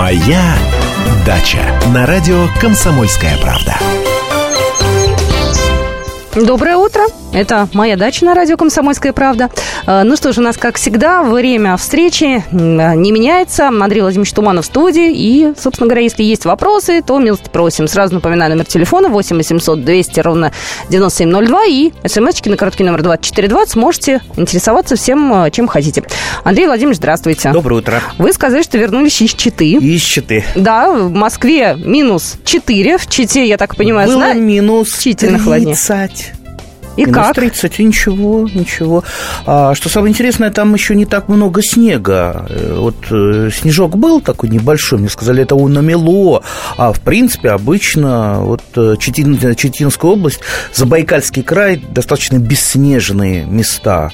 Моя дача на радио Комсомольская правда. Доброе утро. Это «Моя дача» на радио «Комсомольская правда». Э, ну что ж, у нас, как всегда, время встречи не меняется. Андрей Владимирович Туманов в студии. И, собственно говоря, если есть вопросы, то милости просим. Сразу напоминаю номер телефона 8 800 200 ровно 9702. И смс-очки на короткий номер 2420 можете интересоваться всем, э, чем хотите. Андрей Владимирович, здравствуйте. Доброе утро. Вы сказали, что вернулись из Читы. Из Читы. Да, в Москве минус 4. В Чите, я так понимаю, Было зна... минус Чительно холоднее. 30. И Минус как? 30, и ничего, ничего. А, что самое интересное, там еще не так много снега. Э, Вот э, снежок был такой небольшой, мне сказали, это у намело. А в принципе, обычно вот э, Читин, Читинская область, Забайкальский край, достаточно бесснежные места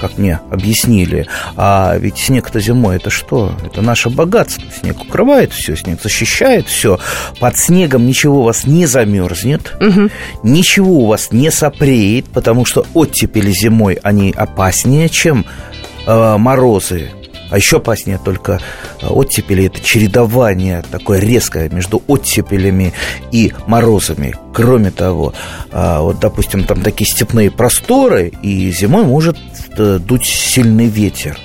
как мне объяснили. А ведь снег-то зимой это что? Это наше богатство. Снег укрывает все, снег защищает все. Под снегом ничего у вас не замерзнет, ничего у вас не сопреет, потому что оттепели зимой они опаснее, чем э, морозы. А еще опаснее только э, оттепели это чередование такое резкое между оттепелями и морозами. Кроме того, а, вот, допустим, там такие степные просторы, и зимой может э, дуть сильный ветер.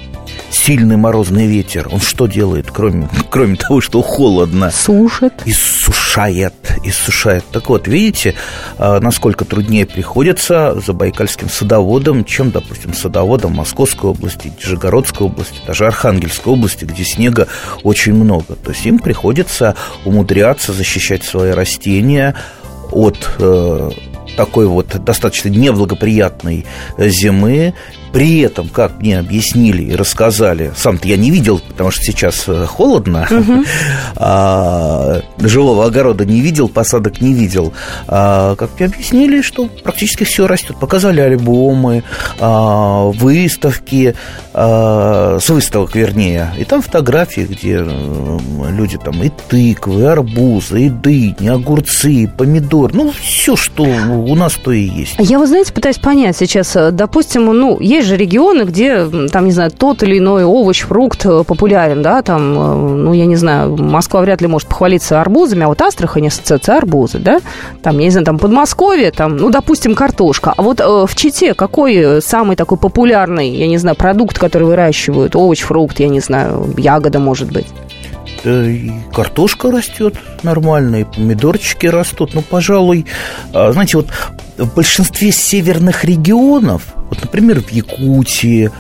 Сильный морозный ветер. Он что делает, кроме, кроме того, что холодно? Сушит. Иссушает, иссушает. Так вот, видите, а, насколько труднее приходится забайкальским садоводам, чем, допустим, садоводам Московской области, Нижегородской области, даже Архангельской области, где снега очень много. То есть им приходится умудряться защищать свои растения от э, такой вот достаточно неблагоприятной зимы. При этом, как мне объяснили и рассказали, сам-то я не видел, потому что сейчас э, холодно, а, живого огорода не видел, посадок не видел. А, как мне объяснили, что практически все растет. Показали альбомы, а, выставки, а, с выставок, вернее. И там фотографии, где люди там и тыквы, и арбузы, и дыни, огурцы, и помидор. Ну, все, что у нас, то и есть. Я, вы знаете, пытаюсь понять сейчас, э, допустим, ну, есть же регионы, где, там, не знаю, тот или иной овощ, фрукт э, популярен, да, там, э, ну, я не знаю, Москва вряд ли может похвалиться арбузами, а вот Астрахань ассоциация арбузы, да, там, я не знаю, там, Подмосковье, там, ну, допустим, картошка, а вот э, в Чите какой самый такой популярный, я не знаю, продукт, который выращивают, овощ, фрукт, я не знаю, ягода, может быть? Да и картошка растет нормально, и помидорчики растут. Ну, пожалуй, а, знаете, вот в большинстве северных регионов, вот, например, в Якутии,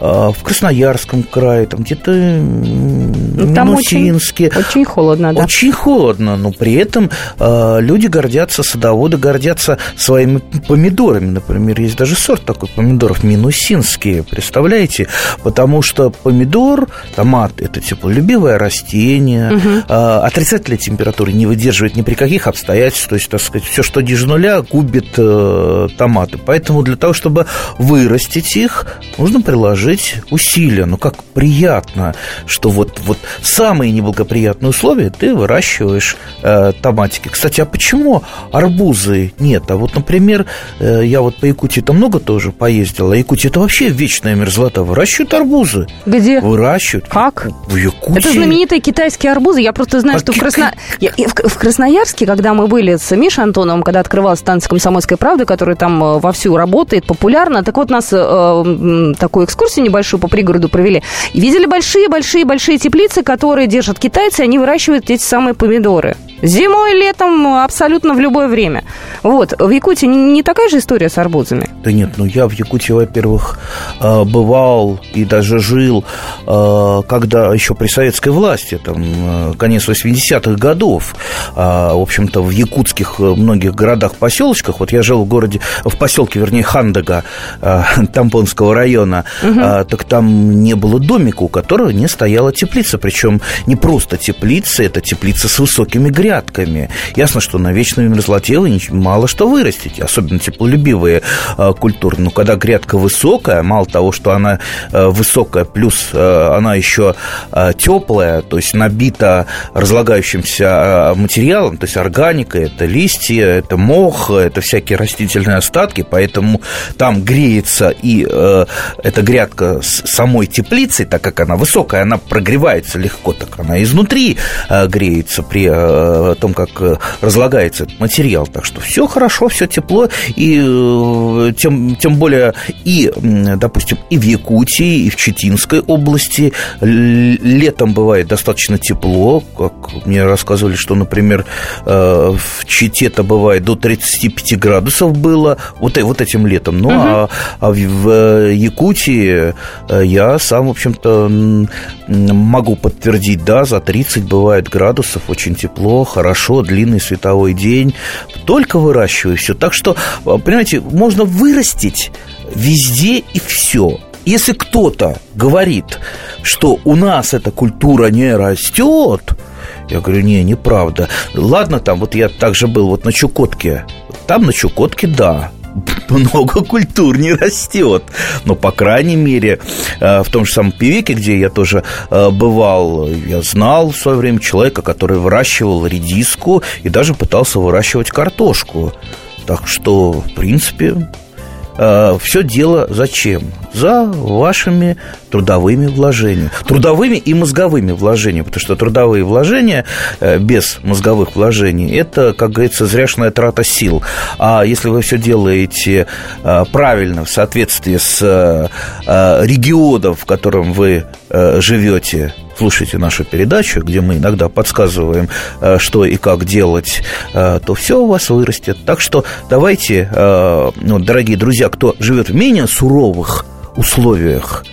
в Красноярском крае, там где-то Ну, там очень, Минусинске. очень холодно, да. Очень холодно, но при этом э, люди гордятся, садоводы гордятся своими помидорами. Например, есть даже сорт такой помидоров минусинские, представляете? Потому что помидор, томат – это теплолюбивое растение, э, отрицательной температуры не выдерживает ни при каких обстоятельствах, то есть, так сказать, все, что ниже нуля, губит э, томаты. Поэтому для того, чтобы вырастить их, нужно приложить усилия. Ну, как приятно, что вот, вот самые неблагоприятные условия ты выращиваешь э, томатики. Кстати, а почему арбузы нет? А вот, например, э, я вот по Якутии там много тоже поездил, а Якутия это вообще вечная мерзлота. Выращивают арбузы. Где? Выращивают. Как? В Якутии. Это знаменитые китайские арбузы. Я просто знаю, А что в, ки- Красно... В, в Красноярске, когда мы были с Мишей Антоновым, когда открывалась станция «Комсомольская правда», которая там э, вовсю работает, популярна, так вот нас э, такую экскурсию небольшую по пригороду провели. И видели большие-большие-большие теплицы, которые держат китайцы, они выращивают эти самые помидоры. Зимой, летом, абсолютно в любое время. Вот. В Якутии не такая же история с арбузами? Да нет, ну я в Якутии, во-первых, э, бывал и даже жил, э, когда еще при советской власти, там, э, конец 80-х годов, в общем-то, в якутских многих городах, поселочках, вот я жил в городе, в поселке, вернее, Хандага, Тампонского района, а, так там не было домика, у которого не стояла теплица, причем не просто теплица, это теплица с высокими грядками, грядками. Ясно, что на вечной мерзлоте вы мало что вырастите, особенно теплолюбивые э, культуры. Но когда грядка высокая, мало того, что она э, высокая, плюс э, она еще э, теплая, то есть набита разлагающимся материалом, то есть органикой, это листья, это мох, это всякие растительные остатки, поэтому там греется и эта грядка с самой теплицей, так как она высокая, она прогревается легко, так она изнутри греется при том, как э, разлагается этот материал. Так что все хорошо, все тепло, и э, тем, тем более и, допустим, и в Якутии, и в Читинской области летом бывает достаточно тепло, как мне рассказывали, что, например, э, в Чите-то бывает до 35 градусов было вот, вот этим летом. Ну, угу. а, а в Якутии я сам, в общем-то, могу подтвердить, да, за 30 бывает градусов, очень тепло, хорошо, длинный световой день. Только выращиваю все. Так что, понимаете, можно вырастить везде и все. Если кто-то говорит, что у нас эта культура не растет, я говорю, не, неправда. Ладно, там вот я также был вот на Чукотке. Там на Чукотке, да, много культур не растет. Но, по крайней мере, э, в том же самом Певеке, где я тоже э, бывал, я знал в свое время человека, который выращивал редиску и даже пытался выращивать картошку. Так что, в принципе, э, все дело зачем? За вашими трудовыми вложениями. Трудовыми и мозговыми вложениями, потому что трудовые вложения э, без мозговых вложений – это, как говорится, зряшная трата сил. А если вы все делаете э, правильно, в соответствии с регионом, в котором вы живете, слушайте нашу передачу, где мы иногда подсказываем, что и как делать, то все у вас вырастет. Так что давайте, ну, дорогие друзья, кто живет в менее суровых условиях,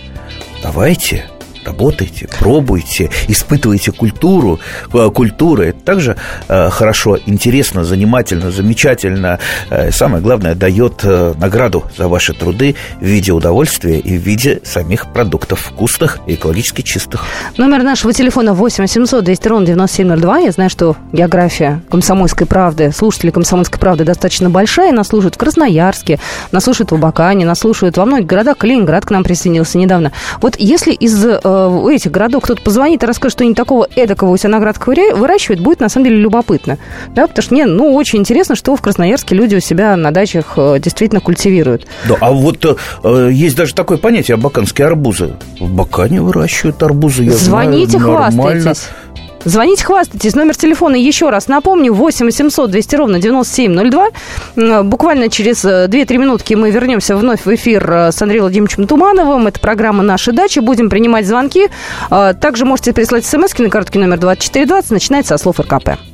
давайте работайте, пробуйте, испытывайте культуру. Э, культура это также э, хорошо, интересно, занимательно, замечательно. Э, самое главное, дает награду за ваши труды в виде удовольствия и в виде самих продуктов вкусных и экологически чистых. Номер нашего телефона 8 800 200 ровно 9702. Я знаю, что география комсомольской правды, слушатели комсомольской правды достаточно большая. Нас слушают в Красноярске, нас слушают в Абакане, нас слушают во многих городах. Калининград к нам присоединился недавно. Вот если из у этих городов кто-то позвонит и расскажет, что они такого эдакого у себя на градках выращивают, будет на самом деле любопытно. Да, потому что мне, ну, очень интересно, что в Красноярске люди у себя на дачах э, действительно культивируют. Да, а вот э, есть даже такое понятие абаканские арбузы. В Бакане выращивают арбузы, я Звоните, знаю, хвастайтесь. Звоните, хвастайтесь. Номер телефона еще раз напомню. 8 800 200 ровно 9702. Буквально через 2-3 э, минутки мы вернемся вновь в эфир э, с Андреем Владимировичем Тумановым. Это программа «Наши дачи». Будем принимать звонки. Э, также можете прислать смс на карточке номер 2420. Начинается со слов РКП.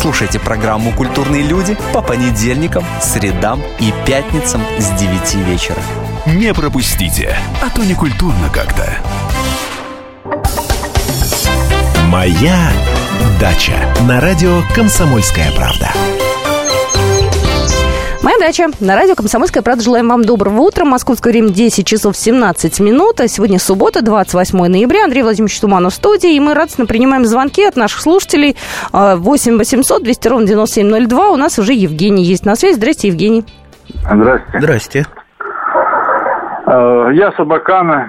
Слушайте программу «Культурные люди» по понедельникам, средам и пятницам с 9 вечера. Не пропустите, а то не культурно как-то. Моя дача на радио «Комсомольская правда». Дача. На радио «Комсомольская правда» желаем вам доброго утра. Московское время 10 часов 17 минут. А сегодня суббота, 28 ноября. Андрей Владимирович Туманов в студии. И мы радостно принимаем звонки от наших слушателей. 8 800 200 ровно 9702. У нас уже Евгений есть на связи. Здрасте, Евгений. Здрасте. Здрасте. Э, я собакана.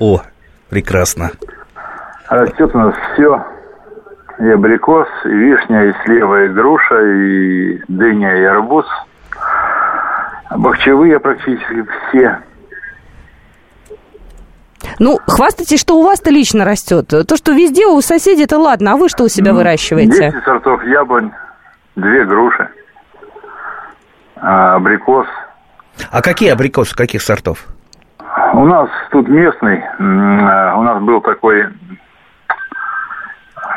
О, прекрасно. Растет у нас все. И абрикос, и вишня, и слева, и груша, и дыня, и арбуз. Бахчевые практически все. Ну, хвастайтесь, что у вас-то лично растет. То, что везде у соседей, это ладно. А вы что у себя выращиваете? 10 сортов яблонь, две груши, а, абрикос. А какие абрикосы, каких сортов? У нас тут местный, у нас был такой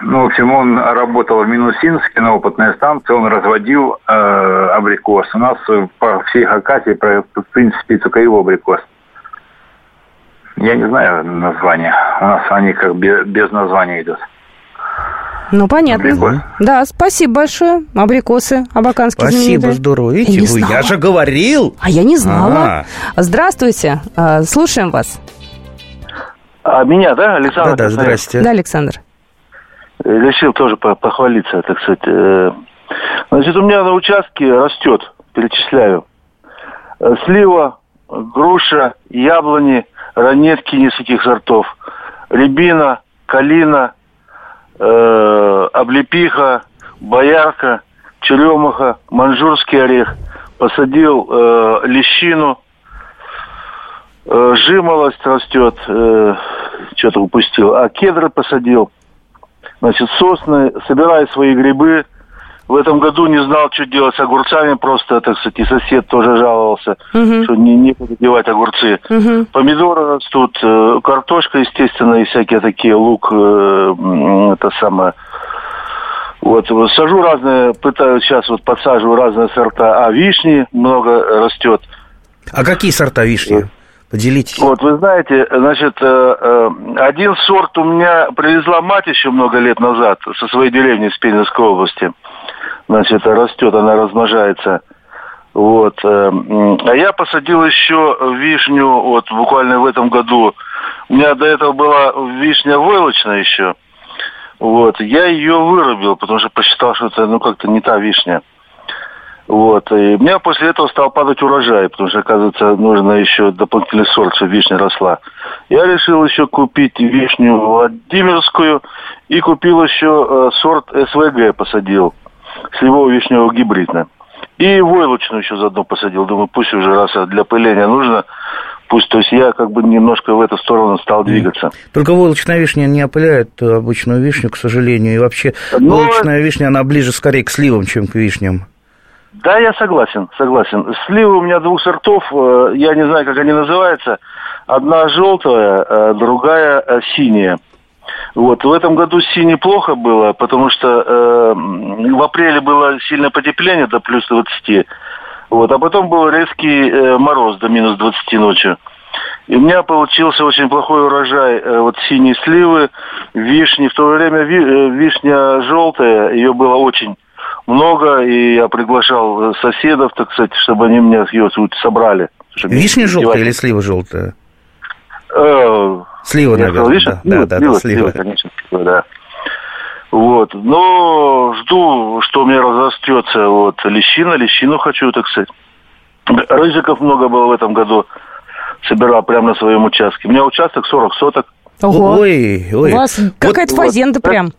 Ну, в общем, он работал в Минусинске на опытной станции, он разводил э, абрикос. У нас по всей Хакасии, в принципе, только его абрикос. Я не знаю названия. У нас они как без, без названия идут. Ну, понятно. Абрикос. Да, спасибо большое. Абрикосы абаканские Спасибо, знаменитые. здорово. Видите, я, вы, я же говорил. А я не знала. А-а-а. Здравствуйте. А, слушаем вас. А меня, да, Александр? Да, да, здрасте. Да, Александр. Решил тоже похвалиться, так сказать. Э, значит, у меня на участке растет, перечисляю. Э, слива, груша, яблони, ранетки нескольких сортов, рябина, калина, э, облепиха, боярка, черемаха, манжурский орех. Посадил э, лещину, э, жимолость растет, э, что-то упустил, а кедры посадил. Значит, сосны, собираю свои грибы, в этом году не знал, что делать с огурцами, просто, так сказать, и сосед тоже жаловался, угу. что не, некуда девать огурцы. Угу. Помидоры растут, э, картошка, естественно, и всякие такие, лук, э, это самое... Вот, сажу разные, пытаюсь сейчас вот подсаживаю разные сорта, а вишни много растет. А какие сорта вишни? Поделитесь. Вот, вы знаете, значит, э, один сорт у меня привезла мать еще много лет назад со своей деревни из Пензенской области значит, растет, она размножается. Вот. Э, а я посадил еще вишню, вот буквально в этом году. У меня до этого была вишня войлочная еще. Вот. Я ее вырубил, потому что посчитал, что это ну как-то не та вишня. Вот. И у меня после этого стал падать урожай, потому что, оказывается, нужно еще дополнительный сорт, чтобы вишня росла. Я решил еще купить вишню Владимирскую и купил еще э, сорт СВГ, посадил сливово-вишневого гибридно. И войлочную еще заодно посадил. Думаю, пусть уже раз для пыления нужно, пусть, то есть я как бы немножко в эту сторону стал двигаться. Только войлочная вишня не опыляет обычную вишню, к сожалению, и вообще Но... войлочная вишня, она ближе скорее к сливам, чем к вишням. Да, я согласен, согласен. Сливы у меня двух сортов, э, я не знаю, как они называются. Одна желтая, э, другая э, синяя. Вот. В этом году синий плохо было, потому что э, в апреле было сильное потепление до плюс 20. Вот. А потом был резкий э, мороз до минус 20 ночью. И у меня получился очень плохой урожай э, вот синей сливы, вишни. В то время ви, э, вишня желтая, ее было очень много, и я приглашал э, соседов, так сказать, чтобы они мне ее собрали. Вишня желтая или слива желтая? Э, Слива, я наверное. Сказал, да, да, слива, да, слива. слива, конечно, слива, да. Вот. Но жду, что у меня разрастется вот лещина, лещину хочу, так сказать. Рыжиков много было в этом году. Собирал прямо на своем участке. У меня участок 40 соток. Ого. Ой, ой. У вас какая-то вот, фазенда вот, прям.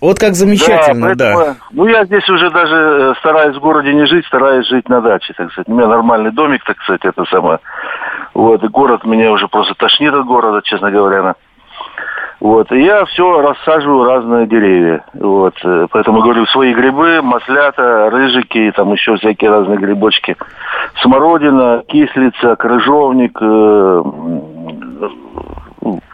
Вот как замечательно, да, поэтому, да. Ну, я здесь уже даже э, стараюсь в городе не жить, стараюсь жить на даче, так сказать. У меня нормальный домик, так сказать, это самое. Вот, и город меня уже просто тошнит от города, честно говоря. Вот, и я все рассаживаю разные деревья. Вот, э, поэтому говорю, свои грибы, маслята, рыжики, там еще всякие разные грибочки. Смородина, кислица, крыжовник, э,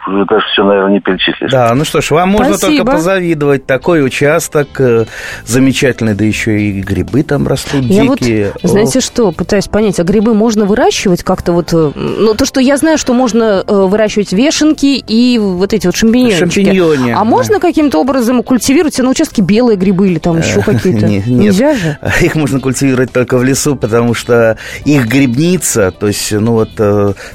даже все, наверное, не перечислишь. Да, ну что ж, вам можно Спасибо. только позавидовать. Такой участок э, замечательный, да еще и грибы там растут я дикие. Вот, знаете что, пытаюсь понять, а грибы можно выращивать как-то вот... Э, ну, то, что я знаю, что можно э, выращивать вешенки и вот эти вот шампиньоны. Шампиньоны. А да. можно каким-то образом культивировать на участке белые грибы или там еще какие-то? Нельзя же? Их можно культивировать только в лесу, потому что их грибница, то есть, ну вот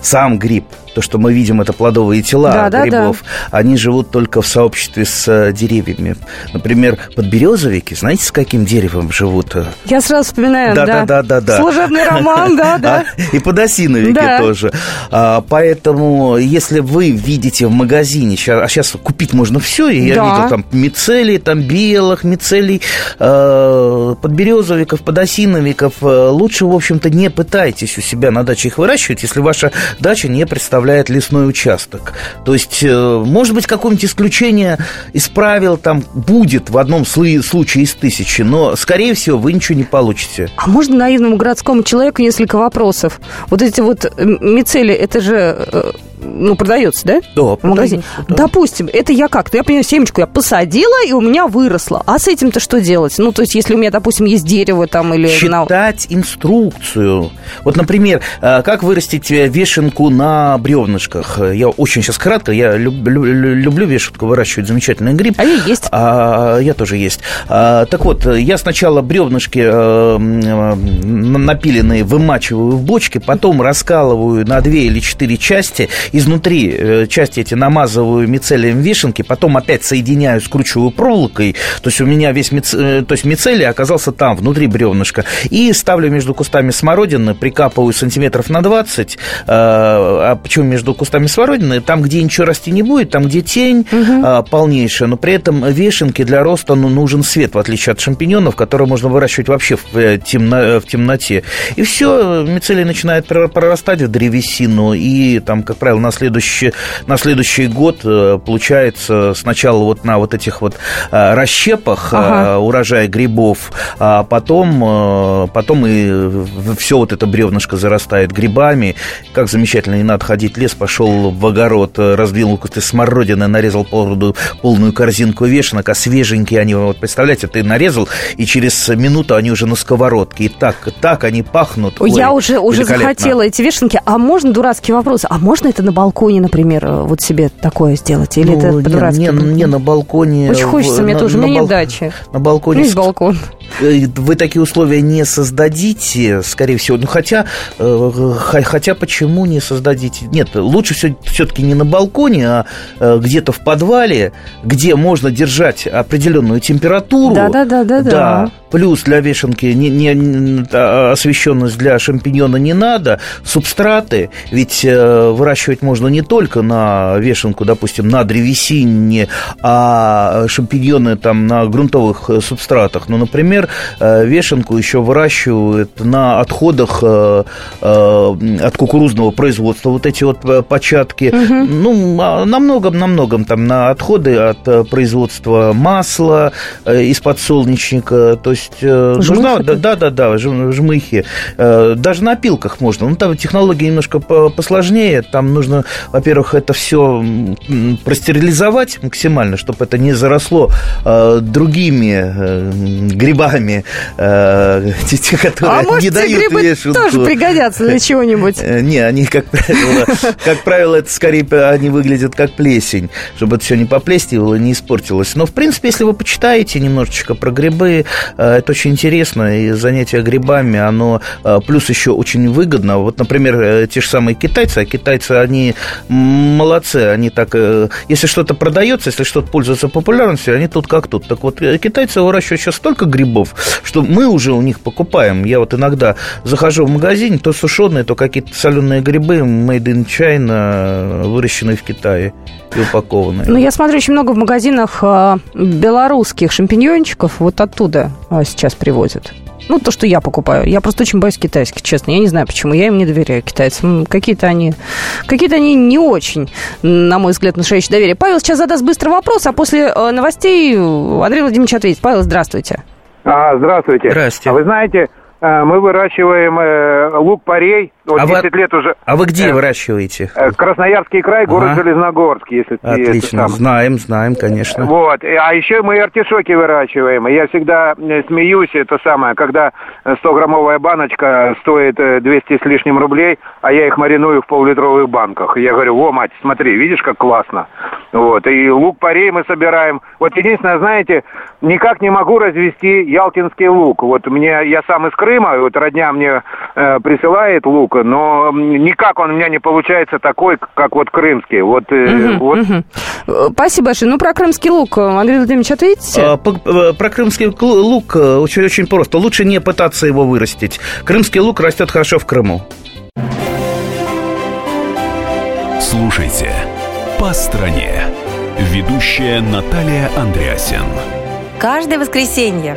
сам гриб, то, что мы видим, это плодовые тела да, грибов, да, да. они живут только в сообществе с э, деревьями. Например, подберезовики, знаете, с каким деревом живут? Я сразу вспоминаю, да. Да, да, да, да. Служебный роман, да, да. И подосиновики тоже. А, поэтому, если вы видите в магазине, а сейчас купить можно все, и я видел там мицелий, там белых, мицелий, э, подберезовиков, подосиновиков, э, лучше, в общем-то, не пытайтесь у себя на даче их выращивать, если ваша дача не представляет лесной участок. То есть, э, может быть, какое-нибудь исключение из правил там будет в одном случае из тысячи, но, скорее всего, вы ничего не получите. А можно наивному городскому человеку несколько вопросов? Вот эти вот мицели, это же э, ну, продается, да? Да, В магазине. да. Допустим, это я как-то, я понимаю, семечку я посадила, и у меня выросло. А с этим-то что делать? Ну, то есть, если у меня, допустим, есть дерево там или... Читать инструкцию. Вот, например, э, как вырастить э, вешенку на бревнышках. Я очень сейчас кратко, я люб- лю- лю- люблю вешенку выращивать, замечательный гриб. А я есть. А, я тоже есть. А, так вот, я сначала бревнышки э, напиленные вымачиваю в бочке, потом раскалываю на две или четыре части. Изнутри э, части эти намазываю мицелием вишенки, потом опять соединяю, скручиваю проволокой. То есть у меня весь миц- э, то есть мицелий оказался там, внутри бревнышка. И ставлю между кустами смородины, прикапываю сантиметров на 20. э, а почему между кустами смородины? Там, где ничего расти не будет, там, где тень э, полнейшая, но при этом вешенке для роста ну, нужен свет, в отличие от шампиньонов, которые можно выращивать вообще в, темно- в темноте. И все, мицелий начинает прор- прорастать в древесину, и там, как правило, на следующий, на следующий год э, получается сначала вот на вот этих вот э, расщепах э, Ага. урожая грибов, а потом, потом и все вот это бревнышко зарастает грибами. Как замечательно, не надо ходить в лес, пошел в огород, раздвинул кусты смородины, нарезал полную, полную корзинку вешенок, а свеженькие они, вот представляете, ты нарезал, и через минуту они уже на сковородке. И так, так они пахнут. Ой, я уже, уже захотела эти вешенки. А можно дурацкий вопрос? А можно это на балконе, например, э, вот себе такое сделать? Или Ну, это не- не, не на балконе. Очень в- хочется мне на- тоже. На меня нет бал- дачи. На балконе есть балкон. Э, Вы такие условия не создадите, скорее всего. Ну, хотя, э, хотя почему не создадите? Нет, лучше все, все-таки не на балконе, а э, где-то в подвале, где можно держать определенную температуру. Да-да-да-да-да. Да. Плюс для вешенки не, не- а, освещенность для шампиньона не надо. Субстраты, ведь выращивать можно не только на вешенку, допустим, на древесине, а шампиньоны там на грунтовых субстратах. Ну, например, э, вешенку еще выращивают на отходах э, э, от кукурузного производства. Вот эти вот початки. Ну, а на многом, на многом там на отходы от производства масла из подсолнечника. То есть нужна, Жмыхи? да, да, да, да, жм- жмыхи. Даже на пилках можно. Ну, там технологии немножко по- посложнее. Там нужно, во-первых, это все простерилизовать максимально, чтобы это не заросло другими э, грибами, э, те, которые А может, не дают грибы вешенку. тоже пригодятся для чего-нибудь? Э, Не, они, как правило, как правило, это скорее они выглядят как плесень, чтобы это все не поплесневело, не испортилось. Но, в принципе, если вы почитаете немножечко про грибы, э, это очень интересно, и занятие грибами, оно э, плюс еще очень выгодно. Вот, например, те же самые китайцы, а китайцы, они молодцы, они так, если что-то продается, если что-то пользуется популярностью, они тут как тут. Так вот, китайцы выращивают сейчас столько грибов, что мы уже у них покупаем. Я вот иногда захожу в магазин, то сушеные, то какие-то соленые грибы made in China, выращенные в Китае и упакованные. Ну, я смотрю, очень много в магазинах а, белорусских шампиньончиков вот оттуда а, сейчас привозят. Ну, то, что я покупаю. Я просто очень боюсь китайских, честно. Я не знаю, почему. Я им не доверяю, китайцам. Какие-то они... Какие-то они не очень, на мой взгляд, внушающие доверие. Павел сейчас задаст быстрый вопрос, а после э, новостей Андрей Владимирович ответит. Павел, здравствуйте. А, здравствуйте. Здрасте. А вы знаете, э, мы выращиваем э, лук-порей. Вот А вы- 10 лет уже. А вы где э, выращиваете? э, Красноярский край, город Ага. Железногорск, если ты это Отлично, сам. знаем, знаем, конечно. Вот, И- а еще мы артишоки выращиваем. И я всегда э, смеюсь, это самое, когда 100-граммовая баночка стоит э, 200 с лишним рублей, а я их мариную в поллитровых банках. И я говорю, о, мать, смотри, видишь, как классно. Вот, и лук-порей мы собираем. Вот единственное, знаете, никак не могу развести ялтинский лук. Вот мне, я сам из Крыма, и вот родня мне э, присылает лук, но никак он у меня не получается такой, как вот крымский. Вот, Мгм, вот. Э, Спасибо большое. Ну, про крымский лук, э, Андрей Владимирович, ответите? А, по- э, Про крымский лук очень, очень просто. Лучше не пытаться его вырастить. Крымский лук растет хорошо в Крыму. Слушайте «По стране». Ведущая Наталья Андреасен. Каждое воскресенье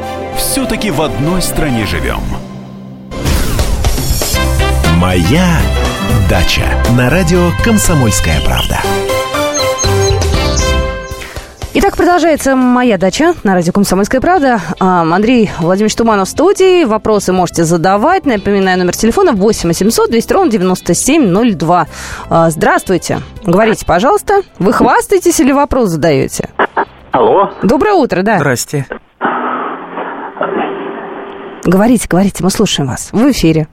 Все-таки в одной стране живем. Моя дача на радио «Комсомольская правда». Итак, продолжается «Моя дача» на радио «Комсомольская правда». А, Андрей Владимирович Туманов в студии. Вопросы можете задавать. Напоминаю, номер телефона 8 800 200 ровно 9702. А, Здравствуйте. Говорите, пожалуйста. Вы хвастаетесь или вопрос задаете? Алло. Доброе утро, да. Здрасте. Говорите, говорите, мы слушаем вас. В эфире.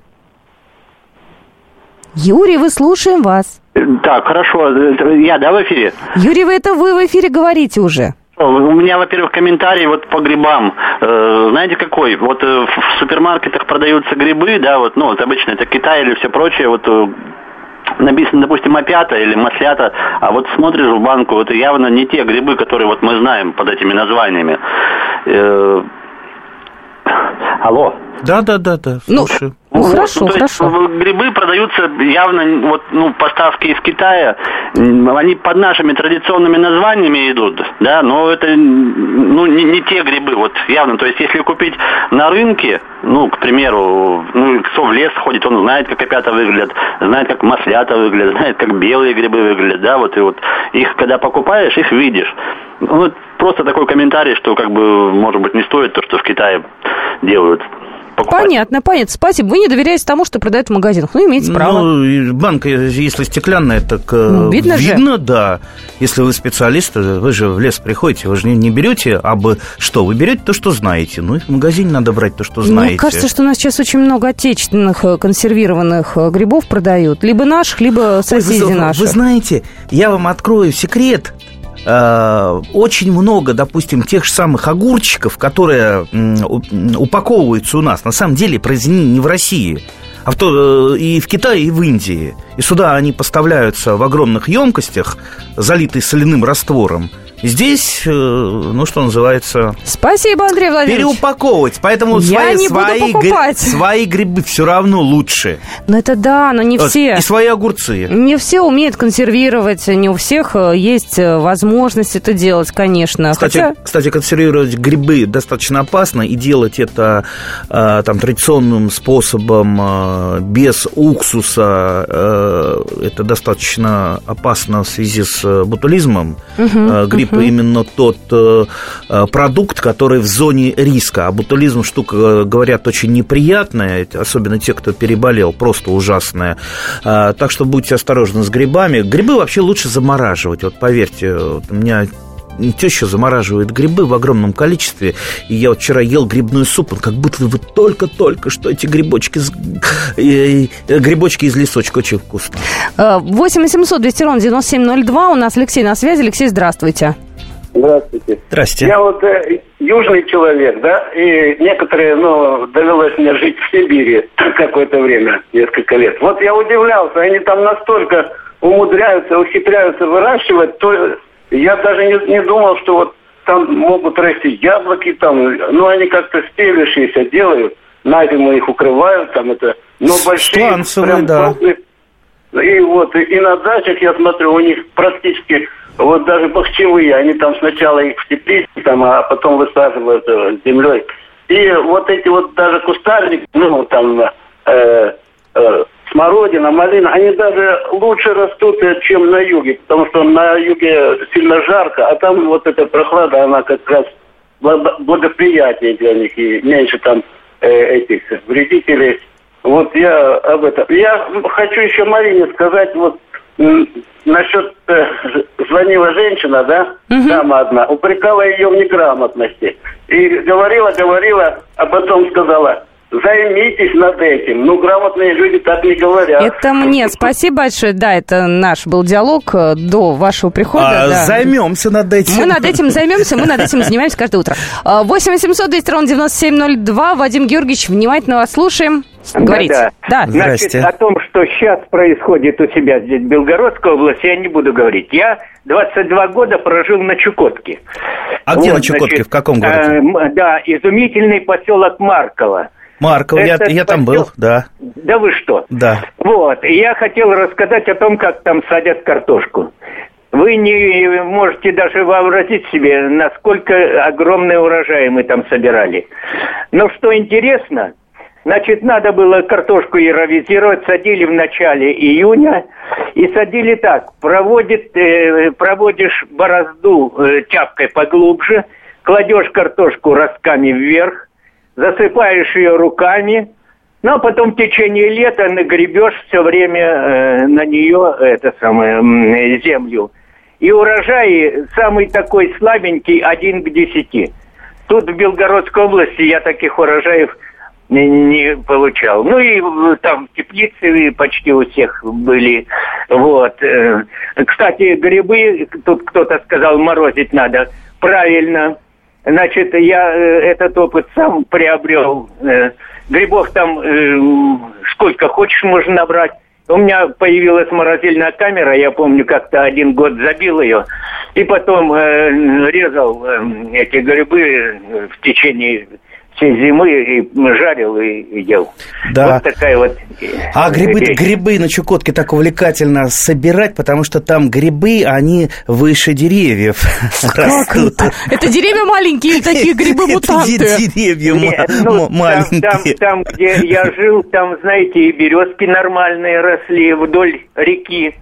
Юрий, вы слушаем вас. Так, хорошо. Я, да, в эфире? Юрий, вы это вы в эфире говорите уже. У меня, во-первых, комментарий вот по грибам. Э, знаете какой? Вот э, в супермаркетах продаются грибы, да, вот, ну, вот обычно это Китай или все прочее, вот э, написано, допустим, опята или маслята, а вот смотришь в банку, это явно не те грибы, которые вот мы знаем под этими названиями. Э, Алло. Да, да, да, да. Ну, Слушаю. Ну, Вот, хорошо, то есть, хорошо. э, грибы продаются явно, вот, ну, поставки из Китая, они под нашими традиционными названиями идут, да, но это, ну, не, не те грибы, вот, явно, то есть, если купить на рынке, ну, к примеру, ну, кто в лес ходит, он знает, как опята выглядят, знает, как маслята выглядят, знает, как белые грибы выглядят, да, вот, и вот, их, когда покупаешь, их видишь. Ну, вот просто такой комментарий, что, как бы, может быть, не стоит то, что в Китае делают. Покупать. Понятно, понятно. Спасибо. Вы не доверяете тому, что продают в магазинах. Ну, имеете право. Ну, банка, если стеклянная, так э, Ну, видно же. видно, да. Если вы специалист, вы же в лес приходите, вы же не, не берете абы что, вы берете то, что знаете. Ну, и в магазине надо брать то, что знаете. Мне кажется, что у нас сейчас очень много отечественных э, консервированных э, грибов продают. Либо наших, либо Ой, соседей вы, наших. Вы знаете, я вам открою секрет. Э, Очень много, допустим, тех же самых огурчиков, которые упаковываются у нас, на самом деле произведены не в России, а в то- э, и в Китае, и в Индии. И сюда они поставляются в огромных емкостях, залитые соляным раствором. Здесь, э, ну, что называется, Спасибо, Андрей Владимирович. переупаковывать. Поэтому Я свои, не буду свои, гри- покупать. свои грибы все равно лучше. Ну, это да, но не Э, все. И свои огурцы. Не все умеют консервировать, не у всех э, есть возможность это делать, конечно. Кстати, Хотя, кстати, консервировать грибы достаточно опасно, и делать это там, традиционным способом, без уксуса, это достаточно опасно в связи с ботулизмом. Э, Гриб именно тот э, э, продукт, который в зоне риска. А ботулизм штука, э, говорят, очень неприятная, особенно те, кто переболел, просто ужасная. Э, Так что будьте осторожны с грибами. Грибы вообще лучше замораживать. Вот поверьте, вот у меня теща замораживает грибы в огромном количестве. И я вот вчера ел грибной суп, он как будто вы только-только что эти грибочки, с- э, э, грибочки из лесочка очень вкусно. э, 8 800 200 ровно 9702. У нас Алексей на связи. Алексей, здравствуйте. Здравствуйте. Здрасте. Я вот э, южный человек, да, и некоторые, ну, довелось мне жить в Сибири какое-то время, несколько лет. Вот я удивлялся, они там настолько умудряются, ухитряются выращивать, то я даже не, не думал, что вот там могут расти яблоки, там, ну, они как-то стелящиеся делают, на зиму их укрывают, там это, но большие, Сланцевые, прям да. крупные. И вот, и, и на дачах, я смотрю, у них практически, вот даже бахчевые, они там сначала их в теплице, там, а потом высаживают э, землей. И вот эти вот даже кустарники, ну, там, э, э, смородина, малина, они даже лучше растут, э, чем на юге, потому что на юге сильно жарко, а там вот эта прохлада, она как раз благо- благоприятнее для них и меньше там э, этих вредителей. Вот я об этом. Я хочу еще Марине сказать, вот насчет э, звонила женщина, да, дама одна, упрекала ее в неграмотности. И говорила, говорила, а потом сказала, займитесь над этим. Ну, грамотные люди так не говорят. Это мне. Спасибо большое. Да, это наш был диалог э, до вашего прихода. А, да. Займемся над этим. Мы над этим займемся, мы над этим занимаемся каждое утро. А, 8 800 200 ровно 9702. Вадим Георгиевич, внимательно вас слушаем. Говорите. Да, Да. Значит, о том, что сейчас происходит у себя здесь, в Белгородской области, я не буду говорить. Я 22 года прожил на Чукотке. А где Вот, на Чукотке, значит, в каком городе? э, да, изумительный поселок Марково. Марков, я, Это я там был, да. Да вы что? Да. Вот, и я хотел рассказать о том, как там садят картошку. Вы не можете даже вообразить себе, насколько огромные урожаи мы там собирали. Но что интересно, значит, надо было картошку яровизировать, садили в начале июня, и садили так, проводит, э, проводишь борозду э, тяпкой поглубже, кладешь картошку ростками вверх, засыпаешь ее руками, ну, а потом в течение лета нагребешь все время э, на нее это самое, землю. И урожай самый такой слабенький, один к десяти. Тут в Белгородской области я таких урожаев не, не получал. Ну и там теплицы почти у всех были. Вот. Э, Кстати, грибы, тут кто-то сказал, морозить надо. Правильно. Значит, я э, этот опыт сам приобрел. Э, Грибов там э, сколько хочешь можно набрать. У меня появилась морозильная камера, я помню, как-то один год забил ее, и потом э, резал э, эти грибы в течение зимы и жарил и, ел. Да. Вот такая вот. э, А грибы, вещь. грибы на Чукотке так увлекательно собирать, потому что там грибы, они выше деревьев Как растут. это? Это деревья маленькие или такие Это грибы-мутанты? де- деревья ну, маленькие. там, где я жил, там, знаете, и березки нормальные росли вдоль реки.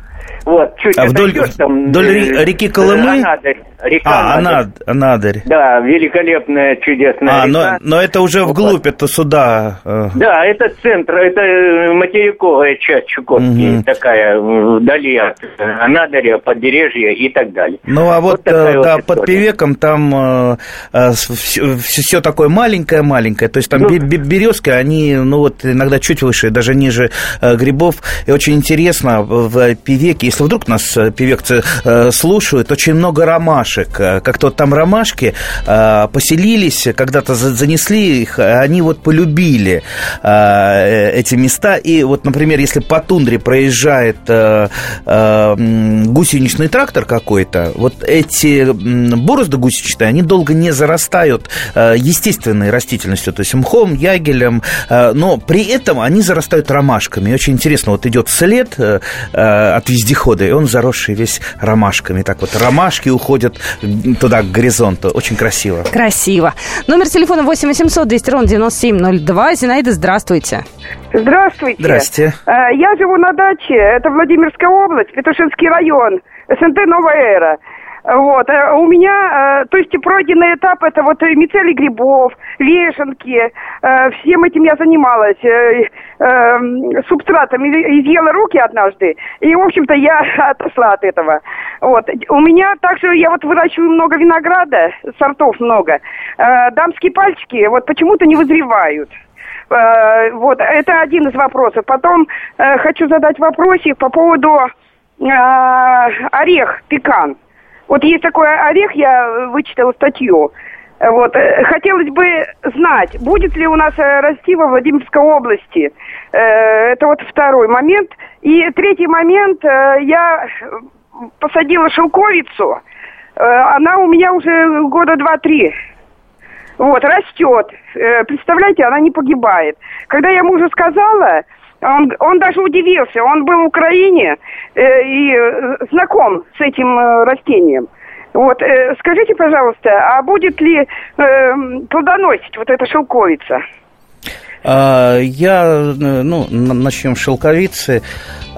Вот, чуть А вдоль- отойдешь, там... вдоль э, ре- реки Колымы? Анадырь, река А, Анадырь. Анад- Анадырь. Да, великолепная, чудесная А, но, река. но это уже вглубь, это сюда. э, Да, это центр, это э, материковая часть Чукотки, Мгм. такая, э, вдали от э, Анадыря, побережья и так далее. Ну, а вот, э, вот да, под история. Певеком там все, такое маленькое-маленькое. То есть там Ну. бе- бе- березки, они, ну, вот иногда чуть выше, даже ниже э, грибов. И очень интересно в в Певеке, если вдруг нас э, певекцы э, слушают, очень много ромашек. Э, Как-то вот там ромашки поселились, когда-то за- занесли их, а они вот полюбили эти места. И вот, например, если по тундре проезжает гусеничный трактор какой-то, вот эти борозды гусеничные, они долго не зарастают естественной растительностью, то есть мхом, ягелем, но при этом они зарастают ромашками. И очень интересно, вот идет след от вездехода, и он заросший весь ромашками. Так вот, ромашки уходят туда, к горизонту. Очень красиво. Красиво. Номер телефона 8 800 200 ровно 9702. Зинаида, здравствуйте. Здравствуйте. Здрасте. Э, Я живу на даче, это Владимирская область, Петушинский район, СНТ «Новая эра». Вот, э, у меня, э, то есть пройденный этап, это вот мицелий грибов, вешенки, э, всем этим я занималась, субстратом изъела руки однажды, и, в общем-то, я отошла от этого. Вот, у меня также, я вот выращиваю много винограда, сортов много, дамские пальчики вот почему-то не вызревают. Вот, это один из вопросов. Потом хочу задать вопросик по поводу орех, пекан. Вот есть такой орех, я вычитала статью. Вот, э, хотелось бы знать, будет ли у нас э, расти во Владимирской области. Э, Это вот второй момент. И третий момент, я посадила шелковицу. Она у меня уже года два-три. Вот, растет. Представляете, она не погибает. Когда я мужу сказала, он, он даже удивился. Он был в Украине э, и э, знаком с этим э, растением. Вот, э, скажите, пожалуйста, а будет ли э, плодоносить вот эта шелковица? А, Я, э, ну, начнем с шелковицы.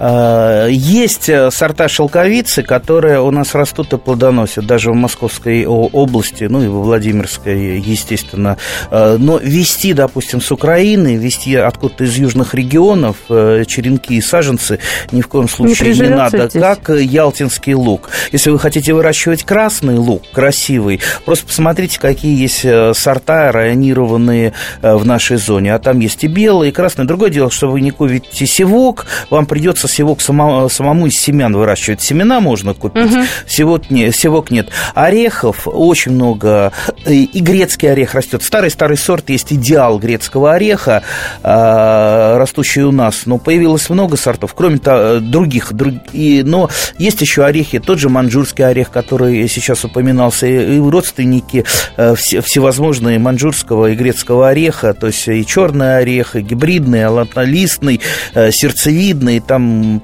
А, Есть э, сорта шелковицы, которые у нас растут и плодоносят, даже в Московской области, ну и во Владимирской, естественно. А, Но вести, допустим, с Украины, вести откуда-то из южных регионов э, черенки и саженцы ни в коем случае не, приживется надо. здесь. Как ялтинский лук. Если вы хотите выращивать красный лук, красивый, просто посмотрите, какие есть сорта районированные в нашей зоне. А там есть и белый, и красный. Другое дело, что вы не купите севок, вам придется севок само- самому из семян выращивать. Семена можно купить, севок, не, севок нет. Орехов очень много. И и грецкий орех растет. Старый-старый сорт есть идеал грецкого ореха, э, растущий у нас. Но появилось много сортов, кроме то, других. друг- и- но есть еще орехи, тот же маньчжурский орех, который сейчас упоминался, и, и родственники э, все- всевозможные маньчжурского и грецкого ореха, то есть и и черный орех, и гибридный, алатолистный, э, сердцевидный, там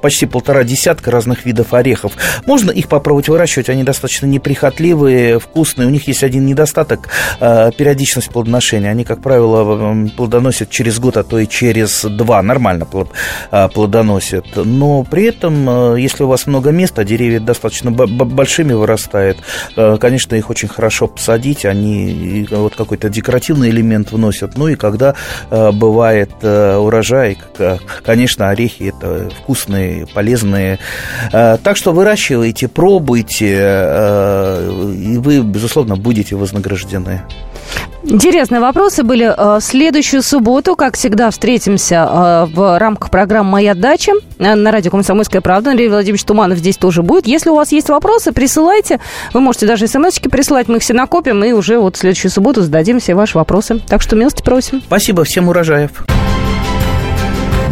почти полтора десятка разных видов орехов. Можно их попробовать выращивать, они достаточно неприхотливые, вкусные. У них есть один недостаток э, – периодичность плодоношения. Они, как правило, плодоносят через год, а то и через два. Нормально э, плодоносят. Но при этом, если у вас много места, деревья достаточно большими вырастают, конечно, их очень хорошо посадить. Они вот какой-то декоративный элемент вносят. Ну и когда бывает урожай, конечно, орехи – это вкусные, полезные. Так что выращивайте, пробуйте, и вы, безусловно, будете вознаграждены. Интересные вопросы были. В следующую субботу, как всегда, встретимся в рамках программы «Моя дача» на радио «Комсомольская правда». Андрей Владимирович Туманов здесь тоже будет. Если у вас есть вопросы, присылайте. Вы можете даже смс-очки присылать, мы их все накопим, и уже вот в следующую субботу зададим все ваши вопросы. Так что милости просим. Спасибо, всем урожаев.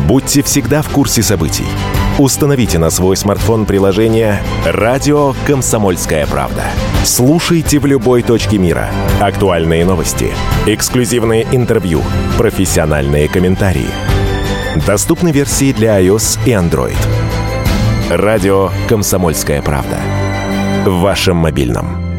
Будьте всегда в курсе событий. Установите на свой смартфон приложение «Радио Комсомольская правда». Слушайте в любой точке мира. Актуальные новости, эксклюзивные интервью, профессиональные комментарии. Доступны версии для iOS и Android. «Радио Комсомольская правда». В вашем мобильном.